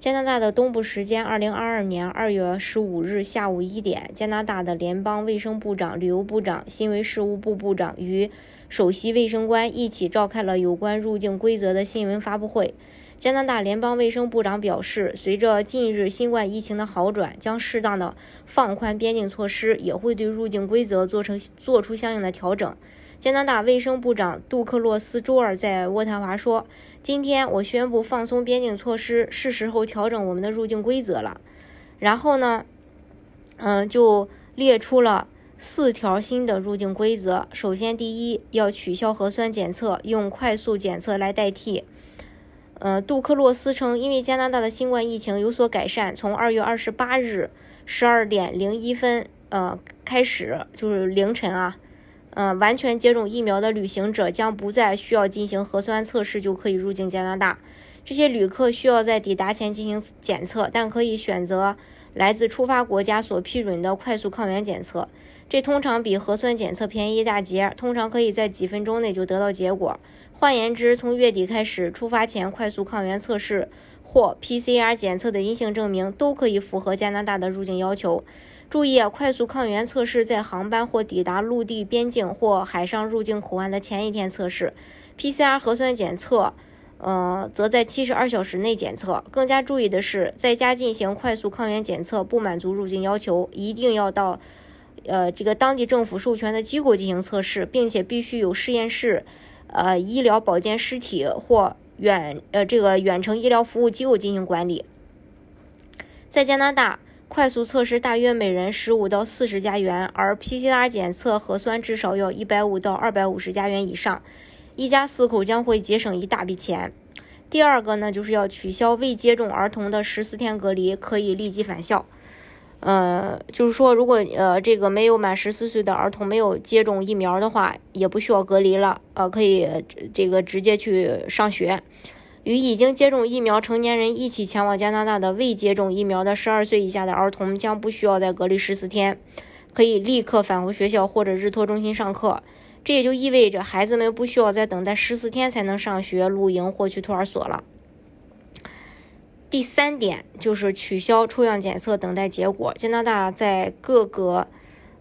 加拿大的东部时间二零二二年二月十五日下午一点，加拿大的联邦卫生部长、旅游部长、新闻事务部部长与首席卫生官一起召开了有关入境规则的新闻发布会。加拿大联邦卫生部长表示，随着近日新冠疫情的好转，将适当的放宽边境措施，也会对入境规则做成做出相应的调整。加拿大卫生部长杜克洛斯周二在渥太华说：“今天我宣布放松边境措施，是时候调整我们的入境规则了。”然后呢，嗯，就列出了四条新的入境规则。首先，第一，要取消核酸检测，用快速检测来代替。呃，杜克洛斯称，因为加拿大的新冠疫情有所改善，从二月二十八日十二点零一分呃开始，就是凌晨啊。嗯，完全接种疫苗的旅行者将不再需要进行核酸测试就可以入境加拿大。这些旅客需要在抵达前进行检测，但可以选择来自出发国家所批准的快速抗原检测。这通常比核酸检测便宜一大截，通常可以在几分钟内就得到结果。换言之，从月底开始，出发前快速抗原测试或 PCR 检测的阴性证明都可以符合加拿大的入境要求。注意啊，快速抗原测试在航班或抵达陆地边境或海上入境口岸的前一天测试；PCR 核酸检测，呃，则在七十二小时内检测。更加注意的是，在家进行快速抗原检测不满足入境要求，一定要到，呃，这个当地政府授权的机构进行测试，并且必须有实验室、呃，医疗保健实体或远呃这个远程医疗服务机构进行管理。在加拿大。快速测试大约每人十五到四十加元，而 PCR 检测核酸至少要一百五到二百五十加元以上，一家四口将会节省一大笔钱。第二个呢，就是要取消未接种儿童的十四天隔离，可以立即返校。呃，就是说，如果呃这个没有满十四岁的儿童没有接种疫苗的话，也不需要隔离了，呃，可以这个直接去上学。与已经接种疫苗成年人一起前往加拿大的未接种疫苗的十二岁以下的儿童将不需要再隔离十四天，可以立刻返回学校或者日托中心上课。这也就意味着孩子们不需要再等待十四天才能上学、露营或去托儿所了。第三点就是取消抽样检测等待结果。加拿大在各个。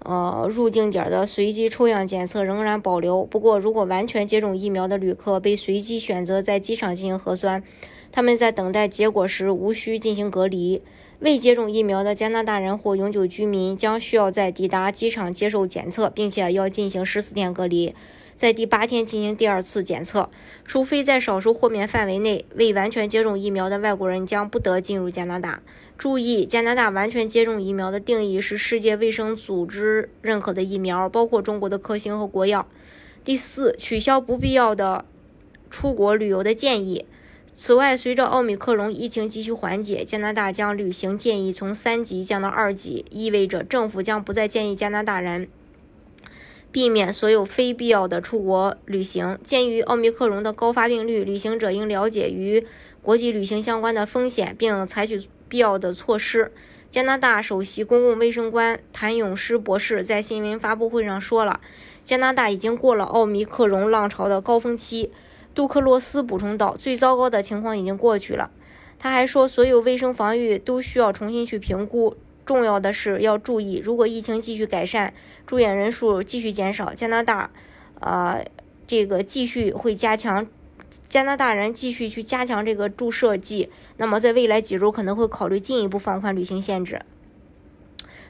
呃，入境点的随机抽样检测仍然保留。不过，如果完全接种疫苗的旅客被随机选择在机场进行核酸，他们在等待结果时无需进行隔离。未接种疫苗的加拿大人或永久居民将需要在抵达机场接受检测，并且要进行十四天隔离。在第八天进行第二次检测，除非在少数豁免范围内，未完全接种疫苗的外国人将不得进入加拿大。注意，加拿大完全接种疫苗的定义是世界卫生组织认可的疫苗，包括中国的科兴和国药。第四，取消不必要的出国旅游的建议。此外，随着奥密克戎疫情继续缓解，加拿大将旅行建议从三级降到二级，意味着政府将不再建议加拿大人。避免所有非必要的出国旅行。鉴于奥密克戎的高发病率，旅行者应了解与国际旅行相关的风险，并采取必要的措施。加拿大首席公共卫生官谭永诗博士在新闻发布会上说了：“加拿大已经过了奥密克戎浪潮的高峰期。”杜克洛斯补充道：“最糟糕的情况已经过去了。”他还说：“所有卫生防御都需要重新去评估。”重要的是要注意，如果疫情继续改善，住院人数继续减少，加拿大，呃，这个继续会加强，加拿大人继续去加强这个注射剂，那么在未来几周可能会考虑进一步放宽旅行限制。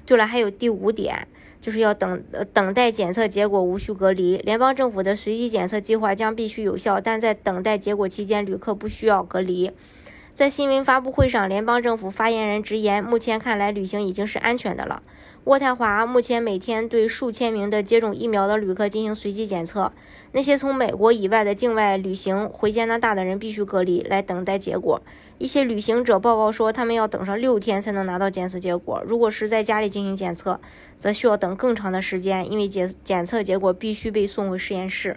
对了，还有第五点，就是要等等待检测结果，无需隔离。联邦政府的随机检测计划将必须有效，但在等待结果期间，旅客不需要隔离。在新闻发布会上，联邦政府发言人直言，目前看来旅行已经是安全的了。渥太华目前每天对数千名的接种疫苗的旅客进行随机检测。那些从美国以外的境外旅行回加拿大的人必须隔离，来等待结果。一些旅行者报告说，他们要等上六天才能拿到检测结果。如果是在家里进行检测，则需要等更长的时间，因为检检测结果必须被送回实验室。